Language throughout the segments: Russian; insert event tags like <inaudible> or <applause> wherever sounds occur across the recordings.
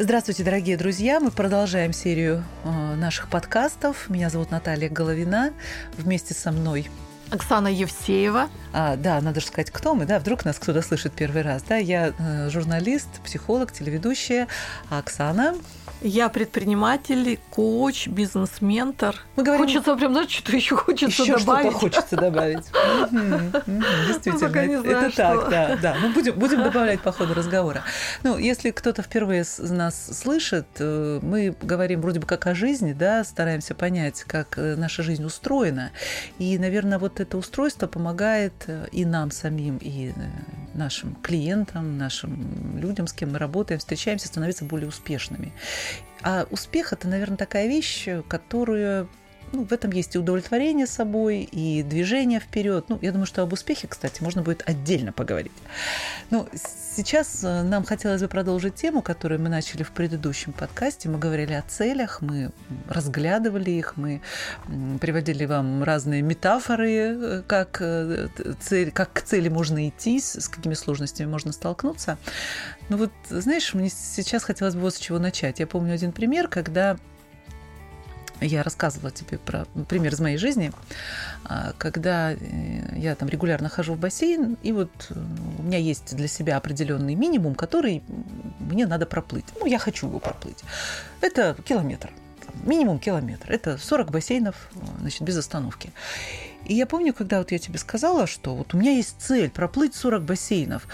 Здравствуйте, дорогие друзья! Мы продолжаем серию э, наших подкастов. Меня зовут Наталья Головина. Вместе со мной Оксана Евсеева. А, да, надо же сказать, кто мы, да, вдруг нас кто-то слышит первый раз. Да, я э, журналист, психолог, телеведущая, а Оксана я предприниматель, коуч, бизнес-ментор. Мы говорим... Хочется прям, знаешь, что-то еще хочется еще добавить. что-то хочется добавить. <laughs> Действительно, это так, да, да. Ну, будем <laughs> добавлять по ходу разговора. Ну, если кто-то впервые нас слышит, э, мы говорим вроде бы как о жизни, да, стараемся понять, как э, наша жизнь устроена. И, наверное, вот это устройство помогает э, и нам самим, и нашим клиентам, нашим людям, с кем мы работаем, встречаемся, становиться более успешными. А успех это, наверное, такая вещь, которую ну, в этом есть и удовлетворение собой, и движение вперед. Ну, я думаю, что об успехе, кстати, можно будет отдельно поговорить. Ну, сейчас э, нам хотелось бы продолжить тему, которую мы начали в предыдущем подкасте. Мы говорили о целях, мы разглядывали их, мы приводили вам разные метафоры, э, как, э, цель, как к цели можно идти, с какими сложностями можно столкнуться. Ну вот, знаешь, мне сейчас хотелось бы вот с чего начать. Я помню один пример, когда я рассказывала тебе про пример из моей жизни, а, когда э, я там регулярно хожу в бассейн, и вот э, у меня есть для себя определенный минимум, который мне надо проплыть. Ну, я хочу его проплыть. Это километр, минимум километр. Это 40 бассейнов, значит, без остановки. И я помню, когда вот я тебе сказала, что вот у меня есть цель проплыть 40 бассейнов,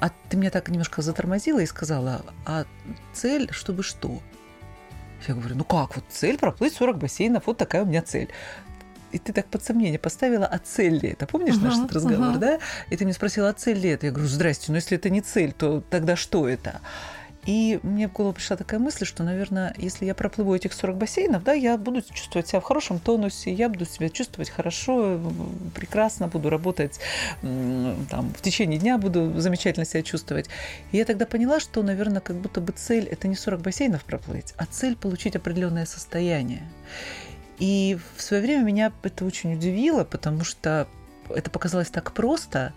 а ты меня так немножко затормозила и сказала, а цель, чтобы что? Я говорю, ну как, вот цель проплыть 40 бассейнов, вот такая у меня цель. И ты так под сомнение поставила, а цель ли это? Помнишь uh-huh, наш этот разговор, uh-huh. да? И ты мне спросила, а цель ли это? Я говорю, здрасте, но если это не цель, то тогда что это? И мне в голову пришла такая мысль, что, наверное, если я проплыву этих 40 бассейнов, да, я буду чувствовать себя в хорошем тонусе, я буду себя чувствовать хорошо, прекрасно, буду работать там, в течение дня, буду замечательно себя чувствовать. И я тогда поняла, что, наверное, как будто бы цель – это не 40 бассейнов проплыть, а цель – получить определенное состояние. И в свое время меня это очень удивило, потому что это показалось так просто,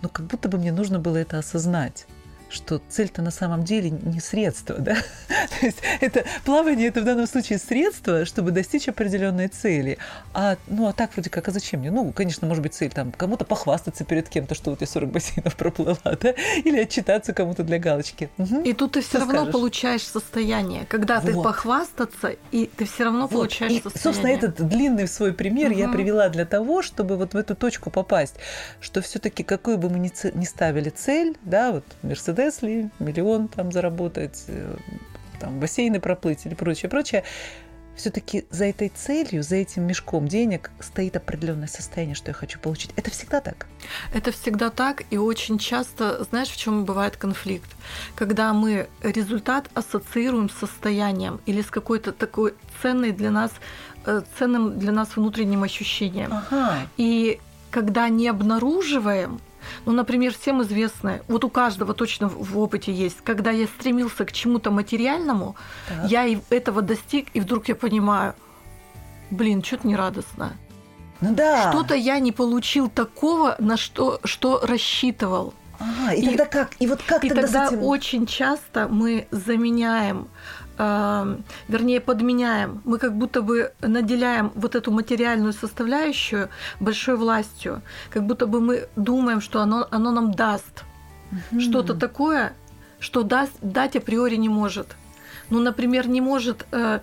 но как будто бы мне нужно было это осознать что цель-то на самом деле не средство, да? <laughs> То есть это плавание это в данном случае средство, чтобы достичь определенной цели. А, ну, а так вроде как, а зачем мне? Ну, конечно, может быть, цель там кому-то похвастаться перед кем-то, что вот я 40 бассейнов <laughs> проплыла, да? Или отчитаться кому-то для галочки. Угу. И тут ты все равно скажешь? получаешь состояние, когда вот. ты похвастаться, и ты все равно вот. получаешь и, состояние. Собственно, этот длинный свой пример угу. я привела для того, чтобы вот в эту точку попасть, что все-таки какую бы мы ни, ни ставили цель, да, вот Мерседес Мерседес ли, миллион там заработать, э, там бассейны проплыть или прочее, прочее. Все-таки за этой целью, за этим мешком денег стоит определенное состояние, что я хочу получить. Это всегда так. Это всегда так, и очень часто, знаешь, в чем бывает конфликт? Когда мы результат ассоциируем с состоянием или с какой-то такой ценной для нас, э, ценным для нас внутренним ощущением. Ага. И когда не обнаруживаем ну, например, всем известно, вот у каждого точно в опыте есть, когда я стремился к чему-то материальному, так. я этого достиг, и вдруг я понимаю, блин, что-то нерадостно. Ну да. Что-то я не получил такого, на что, что рассчитывал. Ага, и, и тогда как? И вот как и тогда, тогда этим... очень часто мы заменяем вернее, подменяем. Мы как будто бы наделяем вот эту материальную составляющую большой властью, как будто бы мы думаем, что оно, оно нам даст угу. что-то такое, что даст, дать априори не может. Ну, например, не может э, э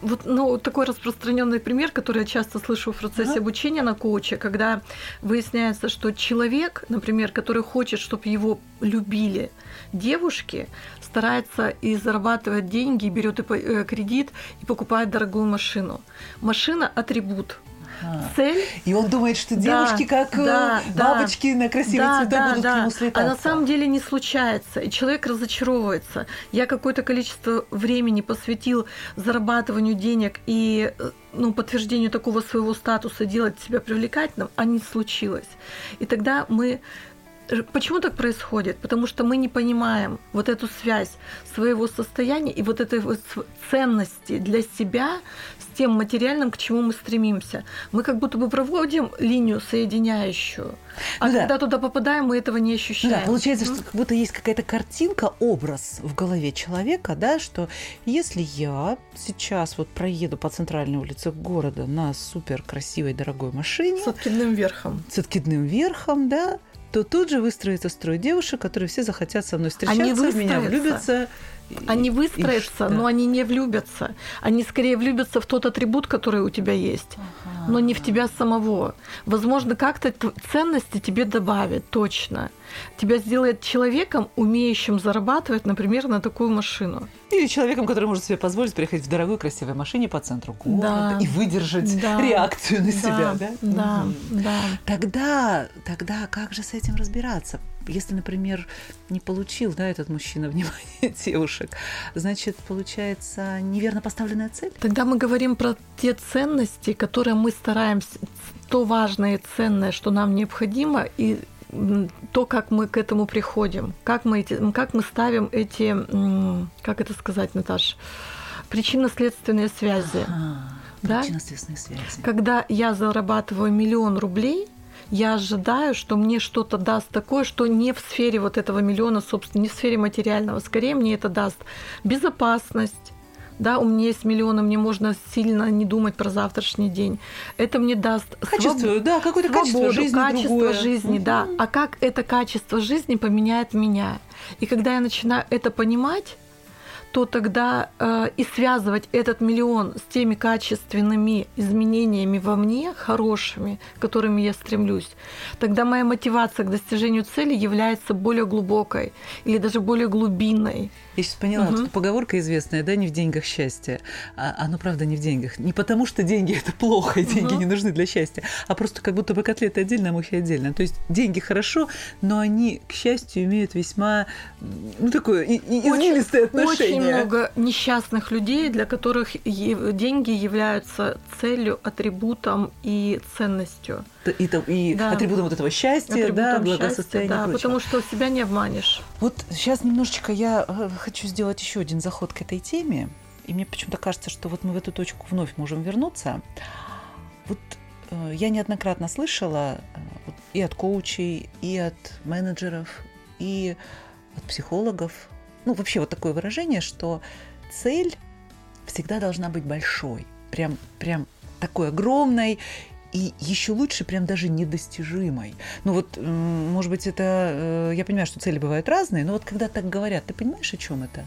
вот ну, такой распространенный пример, который я часто слышу в процессе обучения на коуче, когда выясняется, что человек, например, который хочет, чтобы его любили девушки, старается и зарабатывает деньги, берет э, кредит и покупает дорогую машину. Машина атрибут. Цель. И он думает, что девушки, да, как э, да, бабочки да, на красивый да, цветок, да, будут да. к нему слетаться. А на самом деле не случается. И человек разочаровывается. Я какое-то количество времени посвятил зарабатыванию денег и э, ну, подтверждению такого своего статуса, делать себя привлекательным, а не случилось. И тогда мы Почему так происходит? Потому что мы не понимаем вот эту связь своего состояния и вот этой вот ценности для себя тем материальным, к чему мы стремимся. Мы как будто бы проводим линию соединяющую, а ну, когда да. туда попадаем, мы этого не ощущаем. Ну, да, получается, что как будто есть какая-то картинка, образ в голове человека, да, что если я сейчас вот проеду по центральной улице города на супер красивой дорогой машине с откидным верхом, с откидным верхом, да, то тут же выстроится строй девушек, которые все захотят со мной встречаться, они в меня влюбятся. Они выстроятся, но они не влюбятся. Они скорее влюбятся в тот атрибут, который у тебя есть, ага. но не в тебя самого. Возможно, как-то ценности тебе добавят, точно. Тебя сделает человеком, умеющим зарабатывать, например, на такую машину. Или человеком, который может себе позволить приехать в дорогой красивой машине по центру города да. и выдержать да. реакцию на да. себя, да? Да, угу. да. Тогда, тогда как же с этим разбираться? Если, например, не получил да, этот мужчина <laughs> внимание девушек, значит, получается неверно поставленная цель? Тогда мы говорим про те ценности, которые мы стараемся, то важное и ценное, что нам необходимо, и то, как мы к этому приходим, как мы, эти, как мы ставим эти, как это сказать, Наташ, причинно-следственные связи. Ага, да? Причинно-следственные связи. Когда я зарабатываю миллион рублей – я ожидаю, что мне что-то даст такое, что не в сфере вот этого миллиона, собственно, не в сфере материального. Скорее мне это даст безопасность, да, у меня есть миллионы, мне можно сильно не думать про завтрашний день. Это мне даст качество, своб... да, какое-то качество жизни, качество другое. жизни, угу. да. А как это качество жизни поменяет меня? И когда я начинаю это понимать, то тогда э, и связывать этот миллион с теми качественными изменениями во мне, хорошими, к которым я стремлюсь, тогда моя мотивация к достижению цели является более глубокой или даже более глубинной. Я сейчас поняла, угу. поговорка известная, да, не в деньгах счастье. А оно, правда, не в деньгах. Не потому, что деньги это плохо, и деньги угу. не нужны для счастья, а просто как будто бы котлеты отдельно, а мухи отдельно. То есть деньги хорошо, но они, к счастью, имеют весьма, ну, такое извилистое отношение. Очень много несчастных людей, для которых деньги являются целью, атрибутом и ценностью. И, и да. атрибутом вот этого счастья, атрибутом да, благосостояния. Счастья, да, потому что себя не обманешь. Вот сейчас немножечко я э, хочу сделать еще один заход к этой теме. И мне почему-то кажется, что вот мы в эту точку вновь можем вернуться. Вот э, я неоднократно слышала э, вот, и от коучей, и от менеджеров, и от психологов, ну вообще вот такое выражение, что цель всегда должна быть большой, прям, прям такой огромной и еще лучше прям даже недостижимой. Ну вот, может быть, это... Э, я понимаю, что цели бывают разные, но вот когда так говорят, ты понимаешь, о чем это?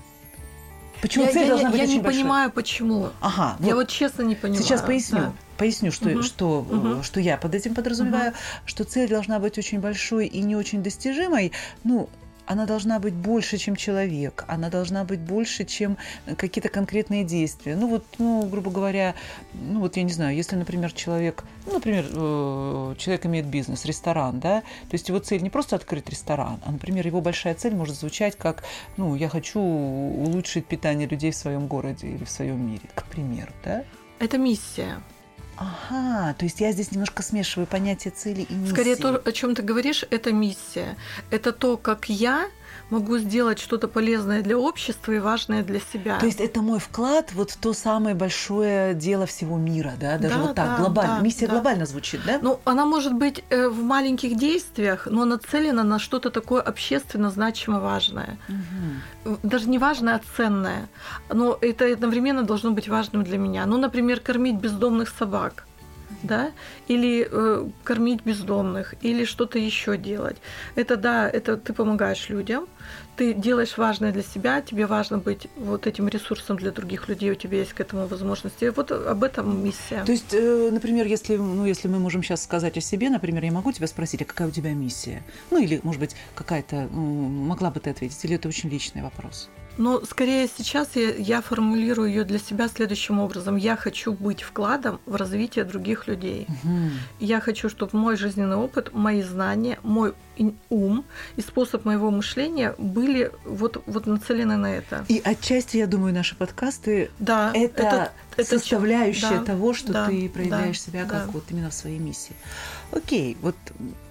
Почему я, цель я, должна быть я очень не большой? понимаю, почему. Ага. Вот я вот честно не понимаю. Сейчас поясню. Да. Поясню, что, угу. что, угу. что я под этим подразумеваю, угу. что цель должна быть очень большой и не очень достижимой. Ну, она должна быть больше, чем человек, она должна быть больше, чем какие-то конкретные действия. Ну вот, ну, грубо говоря, ну вот я не знаю, если, например, человек, ну, например, э, человек имеет бизнес, ресторан, да, то есть его цель не просто открыть ресторан, а, например, его большая цель может звучать как, ну, я хочу улучшить питание людей в своем городе или в своем мире, к примеру, да? Это миссия. Ага, то есть я здесь немножко смешиваю понятие цели и миссии. Скорее то, о чем ты говоришь, это миссия. Это то, как я могу сделать что-то полезное для общества и важное для себя. То есть это мой вклад вот в то самое большое дело всего мира, да, даже да, вот так да, глобально. Да, Миссия да. глобально звучит, да? Ну, она может быть э, в маленьких действиях, но нацелена на что-то такое общественно значимо важное. Угу. Даже не важное, а ценное. Но это одновременно должно быть важным для меня. Ну, например, кормить бездомных собак да, или э, кормить бездомных, или что-то еще делать. Это да, это ты помогаешь людям, ты делаешь важное для себя, тебе важно быть вот этим ресурсом для других людей, у тебя есть к этому возможности. Вот об этом миссия. То есть, э, например, если, ну, если мы можем сейчас сказать о себе, например, я могу тебя спросить, а какая у тебя миссия? Ну, или, может быть, какая-то, могла бы ты ответить, или это очень личный вопрос? Но скорее сейчас я, я формулирую ее для себя следующим образом. Я хочу быть вкладом в развитие других людей. Угу. Я хочу, чтобы мой жизненный опыт, мои знания, мой ум и способ моего мышления были вот, вот нацелены на это. И отчасти, я думаю, наши подкасты да, это, это, это составляющая да, того, что да, ты проявляешь да, себя да. как вот именно в своей миссии. Окей, вот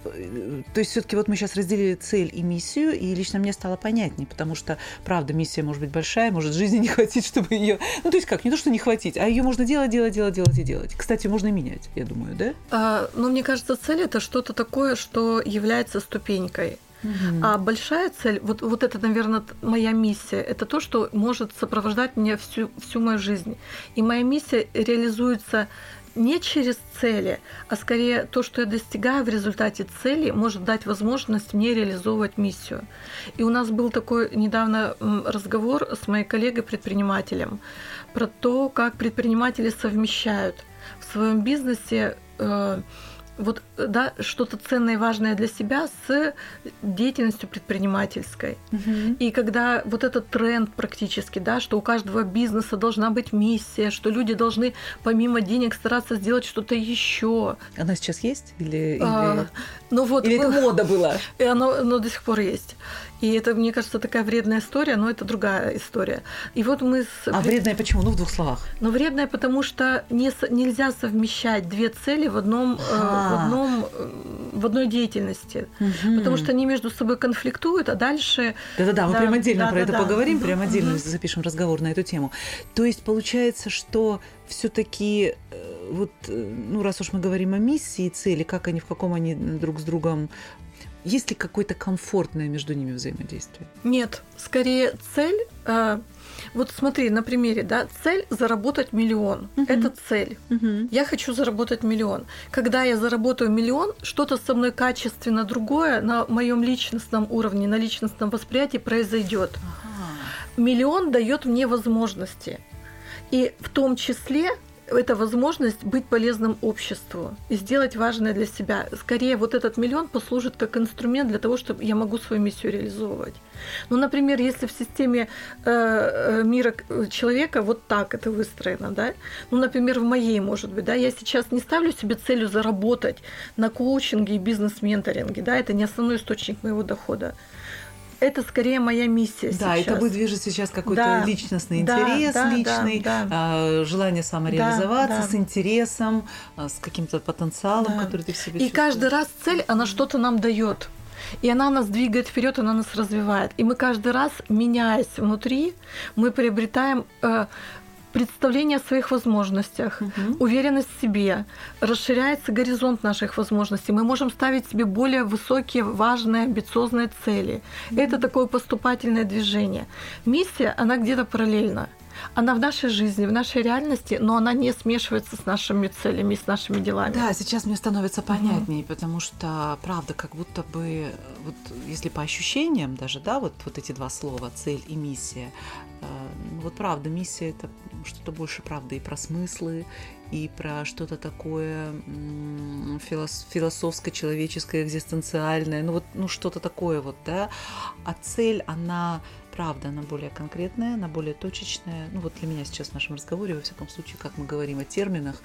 то есть все-таки вот мы сейчас разделили цель и миссию, и лично мне стало понятнее, потому что, правда, миссия может быть большая, может жизни не хватить, чтобы ее, ну то есть как, не то что не хватить, а ее можно делать, делать, делать, делать и делать. Кстати, можно менять, я думаю, да? А, ну мне кажется, цель это что-то такое, что является ступенькой. Мгм. А большая цель, вот, вот это, наверное, моя миссия, это то, что может сопровождать меня всю, всю мою жизнь. И моя миссия реализуется не через цели, а скорее то, что я достигаю в результате цели, может дать возможность мне реализовывать миссию. И у нас был такой недавно разговор с моей коллегой-предпринимателем про то, как предприниматели совмещают в своем бизнесе э, вот да, что-то ценное и важное для себя с деятельностью предпринимательской. И когда вот этот тренд практически, да, что у каждого бизнеса должна быть миссия, что люди должны помимо денег стараться сделать что-то еще. Она сейчас есть? Или, или... А, ну вот, или это мода была? <laughs> и оно, оно до сих пор есть. И это, мне кажется, такая вредная история, но это другая история. И вот мы с... А вредная почему? Ну, в двух словах. Но вредная, потому что не, нельзя совмещать две цели в одном, э, в Ага. одном, э, в одной деятельности. Потому что они между собой конфликтуют, а дальше Да-да-да, мы Да, прям отдельно про это да-да-да. поговорим, прям отдельно мгм. запишем разговор на эту тему. То есть получается, что все-таки вот, э, ну раз уж мы говорим о миссии и цели, как они, в каком они друг с другом, есть ли какое-то комфортное между ними взаимодействие? нет, скорее цель. э, вот смотри, на примере, да, цель заработать миллион. Мгм. Это цель. Я хочу заработать миллион. Когда я заработаю миллион, что-то со мной качественно другое на моем личностном уровне, на личностном восприятии произойдет. Миллион дает мне возможности. И в том числе это возможность быть полезным обществу и сделать важное для себя. Скорее, вот этот миллион послужит как инструмент для того, чтобы я могу свою миссию реализовывать. Ну, например, если в системе э, э, мира к- человека вот так это выстроено, да, ну, например, в моей, может быть, да, я сейчас не ставлю себе целью заработать на коучинге и бизнес-менторинге, да, это не основной источник моего дохода. Это скорее моя миссия Да, сейчас. это будет движет сейчас какой-то Да, личностный да, интерес, да, да, личный, да. а, желание самореализоваться Да, да. с интересом, а, с каким-то потенциалом, Да. который ты в себе И каждый раз цель, она что-то нам дает. И она нас двигает вперед, она нас развивает. И мы каждый раз, меняясь внутри, мы приобретаем э, представление о своих возможностях, Мгм. уверенность в себе, расширяется горизонт наших возможностей. Мы можем ставить себе более высокие, важные, амбициозные цели. Это такое поступательное движение. Миссия, она где-то параллельна. Она в нашей жизни, в нашей реальности, но она не смешивается с нашими целями, с нашими делами. Да, сейчас мне становится понятнее, потому что, правда, как будто бы, вот если по ощущениям даже, да, вот, вот эти два слова, цель и миссия, э, ну вот правда, миссия это что-то больше, правда, и про смыслы, и про что-то такое м, филос- философско-человеческое, экзистенциальное, ну вот, ну что-то такое вот, да, а цель, она правда, она более конкретная, она более точечная. Ну вот для меня сейчас в нашем разговоре, во всяком случае, как мы говорим о терминах,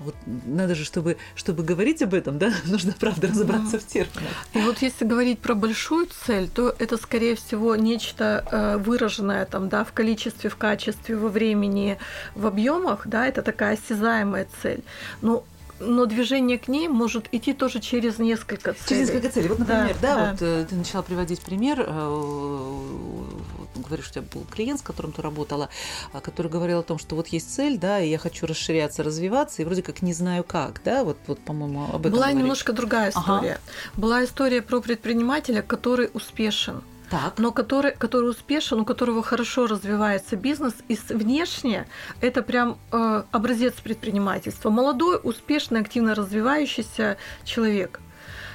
вот надо же, чтобы, чтобы говорить об этом, да, <laughs> нужно, правда, разобраться в терминах. И вот если говорить про большую цель, то это, скорее всего, нечто э, выраженное там, да, в количестве, в качестве, во времени, в объемах, да, это такая осязаемая цель. Но но движение к ней может идти тоже через несколько целей. Через несколько целей. Вот, например, да, Да, да. вот э, ты начала приводить пример, э, говоришь, у тебя был клиент, с которым ты работала, а, который говорил о том, что вот есть цель, да, и я хочу расширяться, развиваться, и вроде как не знаю как, да, вот, вот по-моему, об этом Была говоришь. немножко другая Ага. история. Была история про предпринимателя, который успешен. Так. но который, который успешен, у которого хорошо развивается бизнес, и внешне это прям э, образец предпринимательства. Молодой, успешный, активно развивающийся человек.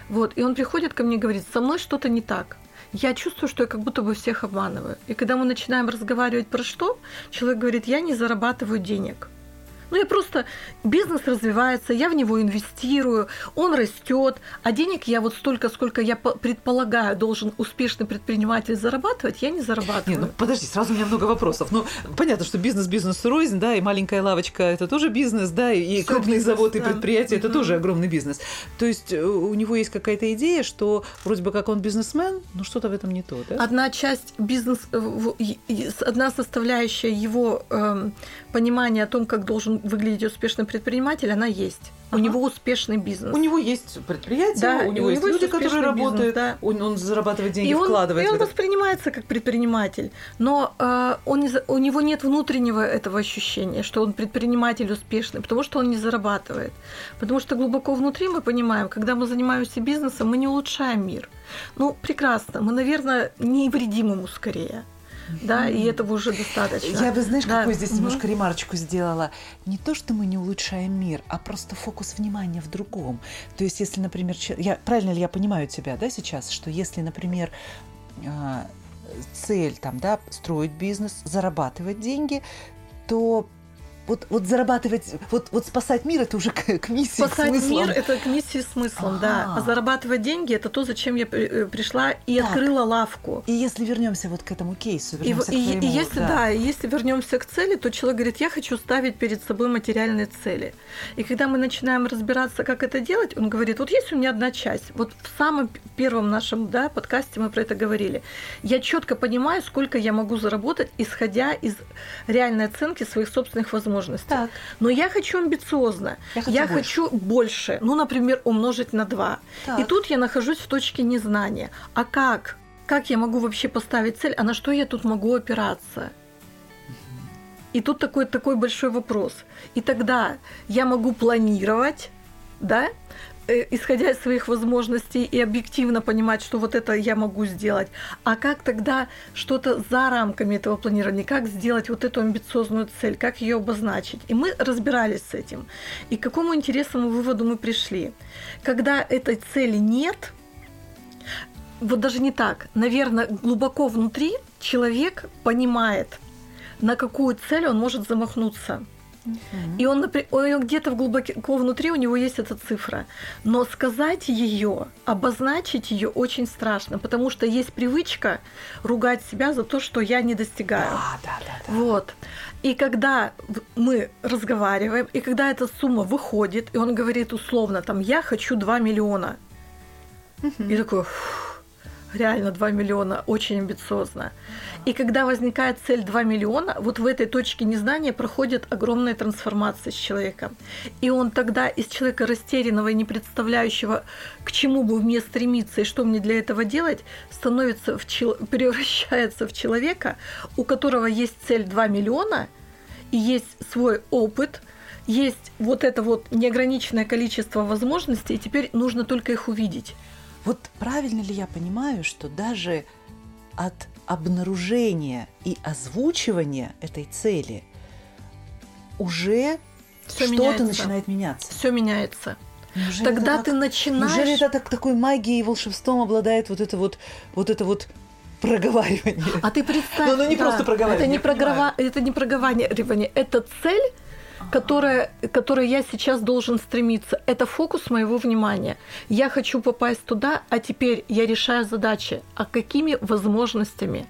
Вот, и он приходит ко мне и говорит, со мной что-то не так. Я чувствую, что я как будто бы всех обманываю. И когда мы начинаем разговаривать про что, человек говорит, я не зарабатываю денег. Ну, я просто... Бизнес развивается, я в него инвестирую, он растет, а денег я вот столько, сколько я предполагаю, должен успешный предприниматель зарабатывать, я не зарабатываю. Не, ну, подожди, сразу у меня много вопросов. Ну, понятно, что бизнес бизнес рознь, да, и маленькая лавочка – это тоже бизнес, да, и Всё крупный бизнес, завод, и да. предприятие – это тоже огромный бизнес. То есть э, у него есть какая-то идея, что вроде бы как он бизнесмен, но что-то в этом не то, да? Одна часть бизнес, э, одна составляющая его э, понимания о том, как должен выглядеть успешный предприниматель, она есть. Ага. У него успешный бизнес. У него есть предприятие, да, у него есть люди, которые работают, бизнес, да. он, он зарабатывает деньги, и он, вкладывает. И он воспринимается как предприниматель, но э, он не, у него нет внутреннего этого ощущения, что он предприниматель успешный, потому что он не зарабатывает. Потому что глубоко внутри мы понимаем, когда мы занимаемся бизнесом, мы не улучшаем мир. Ну, прекрасно, мы, наверное, не вредим ему скорее да, и этого уже достаточно. Я бы, знаешь, да. какую здесь немножко ремарочку сделала? Не то, что мы не улучшаем мир, а просто фокус внимания в другом. То есть, если, например, я, правильно ли я понимаю тебя, да, сейчас, что если, например, а, цель там, да, строить бизнес, зарабатывать деньги, то вот, вот зарабатывать, вот, вот спасать мир это уже к, к миссии, спасать к смыслам. мир это к миссии смыслом, ага. да. А зарабатывать деньги это то, зачем я э, пришла и так. открыла лавку. И если вернемся вот к этому кейсу, и, к и, твоему, и если да. да, если вернемся к цели, то человек говорит, я хочу ставить перед собой материальные цели. И когда мы начинаем разбираться, как это делать, он говорит, вот есть у меня одна часть. Вот в самом первом нашем да, подкасте мы про это говорили. Я четко понимаю, сколько я могу заработать, исходя из реальной оценки своих собственных возможностей возможности. Так. Но я хочу амбициозно. Я хочу, я больше. хочу больше. Ну, например, умножить на 2. Так. И тут я нахожусь в точке незнания. А как? Как я могу вообще поставить цель? А на что я тут могу опираться? И тут такой, такой большой вопрос. И тогда я могу планировать, да, исходя из своих возможностей и объективно понимать, что вот это я могу сделать. А как тогда что-то за рамками этого планирования, как сделать вот эту амбициозную цель, как ее обозначить? И мы разбирались с этим. И к какому интересному выводу мы пришли? Когда этой цели нет, вот даже не так, наверное, глубоко внутри человек понимает, на какую цель он может замахнуться. И он, он где-то в глубоко внутри у него есть эта цифра. Но сказать ее, обозначить ее очень страшно, потому что есть привычка ругать себя за то, что я не достигаю. Да, да, да, да. Вот. И когда мы разговариваем, и когда эта сумма выходит, и он говорит условно, там, я хочу 2 миллиона. Угу. И такой, реально 2 миллиона, очень амбициозно. И когда возникает цель 2 миллиона, вот в этой точке незнания проходит огромная трансформация с человеком. И он тогда из человека растерянного и не представляющего, к чему бы мне стремиться и что мне для этого делать, становится в чел... <laughs> превращается в человека, у которого есть цель 2 миллиона, и есть свой опыт, есть вот это вот неограниченное количество возможностей, и теперь нужно только их увидеть. Вот правильно ли я понимаю, что даже от обнаружения и озвучивания этой цели уже что-то начинает меняться. Все меняется. Неужели Тогда так, ты начинаешь. Неужели это так, такой магией и волшебством обладает вот это вот, вот это вот проговаривание? А ты представь. Ну, ну не да, просто проговаривание. Это не, прогова... это не проговаривание, это цель, которая, которой я сейчас должен стремиться. Это фокус моего внимания. Я хочу попасть туда, а теперь я решаю задачи. А какими возможностями?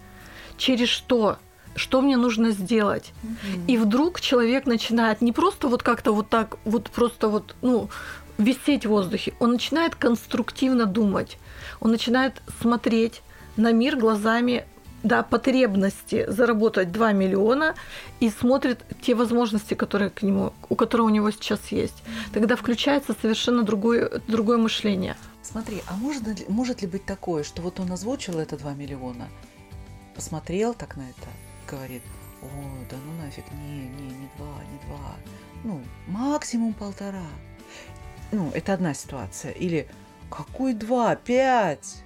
Через что? Что мне нужно сделать? Mm-hmm. И вдруг человек начинает не просто вот как-то вот так, вот просто вот, ну, висеть в воздухе. Он начинает конструктивно думать. Он начинает смотреть на мир глазами да, потребности заработать 2 миллиона и смотрит те возможности, которые к нему, у которого у него сейчас есть. Тогда включается совершенно другое, другое мышление. Смотри, а может может ли быть такое, что вот он озвучил это 2 миллиона, посмотрел так на это, говорит, о, да ну нафиг, не, не, не два, не два, ну, максимум полтора. Ну, это одна ситуация. Или какой два, пять?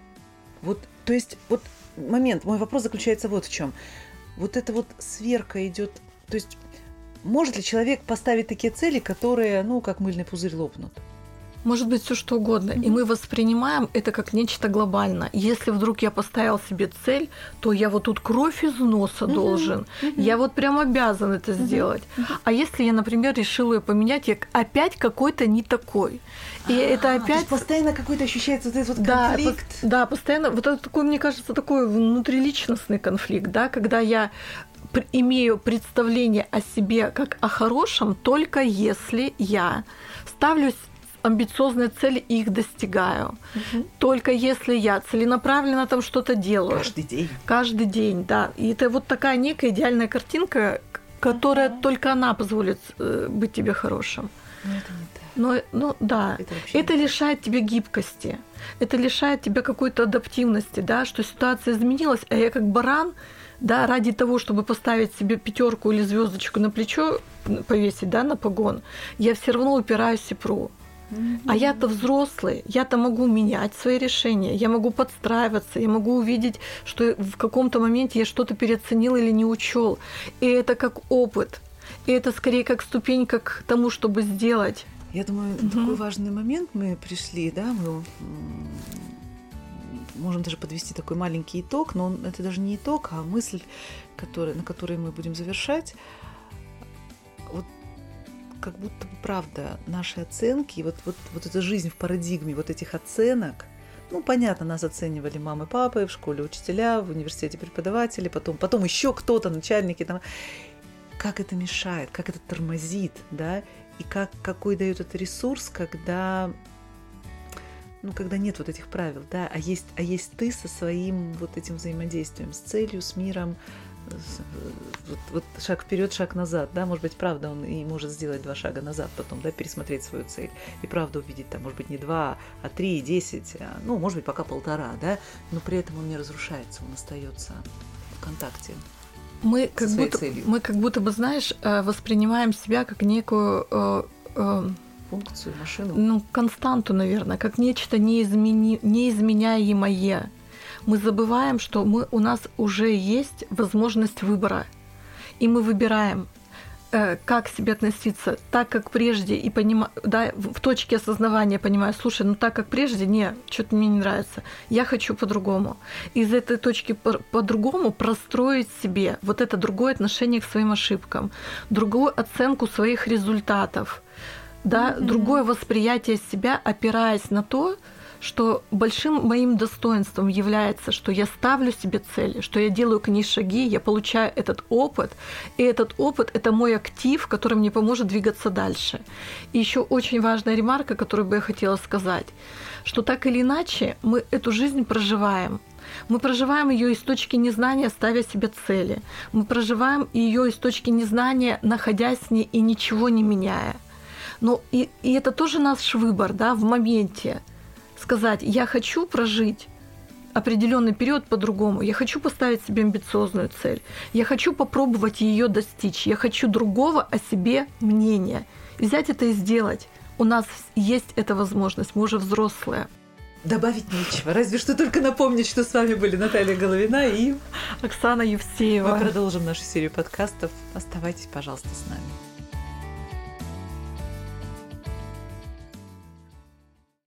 Вот, то есть, вот момент, мой вопрос заключается вот в чем. Вот эта вот сверка идет, то есть может ли человек поставить такие цели, которые, ну, как мыльный пузырь лопнут? Может быть все что угодно. Mm-hmm. И мы воспринимаем это как нечто глобальное. Если вдруг я поставил себе цель, то я вот тут кровь из носа mm-hmm. должен. Mm-hmm. Я вот прям обязан это mm-hmm. сделать. Mm-hmm. А если я, например, решил ее поменять, я опять какой-то не такой. И а, это опять... постоянно какой-то ощущается вот этот вот конфликт. Да, да, постоянно. Вот это такой, мне кажется, такой внутриличностный конфликт, да, когда я имею представление о себе как о хорошем, только если я ставлю амбициозные цели и их достигаю. Угу. Только если я целенаправленно там что-то делаю. Каждый день. Каждый день, да. И это вот такая некая идеальная картинка, которая угу. только она позволит э, быть тебе хорошим. Но это не так. Но, ну да, это, это лишает тебя гибкости, это лишает тебя какой-то адаптивности, да, что ситуация изменилась, а я как баран, да, ради того, чтобы поставить себе пятерку или звездочку на плечо повесить, да, на погон, я все равно упираюсь и пру. А я-то взрослый, я-то могу менять свои решения, я могу подстраиваться, я могу увидеть, что в каком-то моменте я что-то переоценил или не учел. И это как опыт. И это скорее как ступень к тому, чтобы сделать. Я думаю, угу. такой важный момент мы пришли, да, мы можем даже подвести такой маленький итог, но это даже не итог, а мысль, которая, на которой мы будем завершать. Как будто бы правда наши оценки, вот, вот, вот эта жизнь в парадигме вот этих оценок, ну, понятно, нас оценивали мамы, папы, в школе учителя, в университете преподаватели, потом, потом еще кто-то, начальники там. Как это мешает, как это тормозит, да? и как, какой дает это ресурс, когда ну, когда нет вот этих правил, да, а есть, а есть ты со своим вот этим взаимодействием, с целью, с миром, вот, вот шаг вперед, шаг назад, да, может быть, правда, он и может сделать два шага назад потом, да, пересмотреть свою цель, и правда увидеть там, может быть, не два, а три, десять, а, ну, может быть, пока полтора, да, но при этом он не разрушается, он остается в контакте мы как будто целью. мы как будто бы знаешь э, воспринимаем себя как некую э, э, функцию машину ну константу наверное как нечто неизмени, неизменяемое мы забываем что мы у нас уже есть возможность выбора и мы выбираем Э, как к себе относиться, так как прежде, и понимаю, да, в точке осознавания понимаю, слушай, ну так как прежде, не, что-то мне не нравится, я хочу по-другому. Из этой точки по-другому простроить себе вот это другое отношение к своим ошибкам, другую оценку своих результатов, да, mm-hmm. другое восприятие себя, опираясь на то, что большим моим достоинством является, что я ставлю себе цели, что я делаю к ней шаги, я получаю этот опыт, и этот опыт – это мой актив, который мне поможет двигаться дальше. И еще очень важная ремарка, которую бы я хотела сказать, что так или иначе мы эту жизнь проживаем, мы проживаем ее из точки незнания, ставя себе цели. Мы проживаем ее из точки незнания, находясь с ней и ничего не меняя. Но и, и это тоже наш выбор, да, в моменте – сказать, я хочу прожить определенный период по-другому. Я хочу поставить себе амбициозную цель. Я хочу попробовать ее достичь. Я хочу другого о себе мнения. Взять это и сделать. У нас есть эта возможность. Мы уже взрослые. Добавить нечего. Разве что только напомнить, что с вами были Наталья Головина и Оксана Евсеева. Мы продолжим нашу серию подкастов. Оставайтесь, пожалуйста, с нами.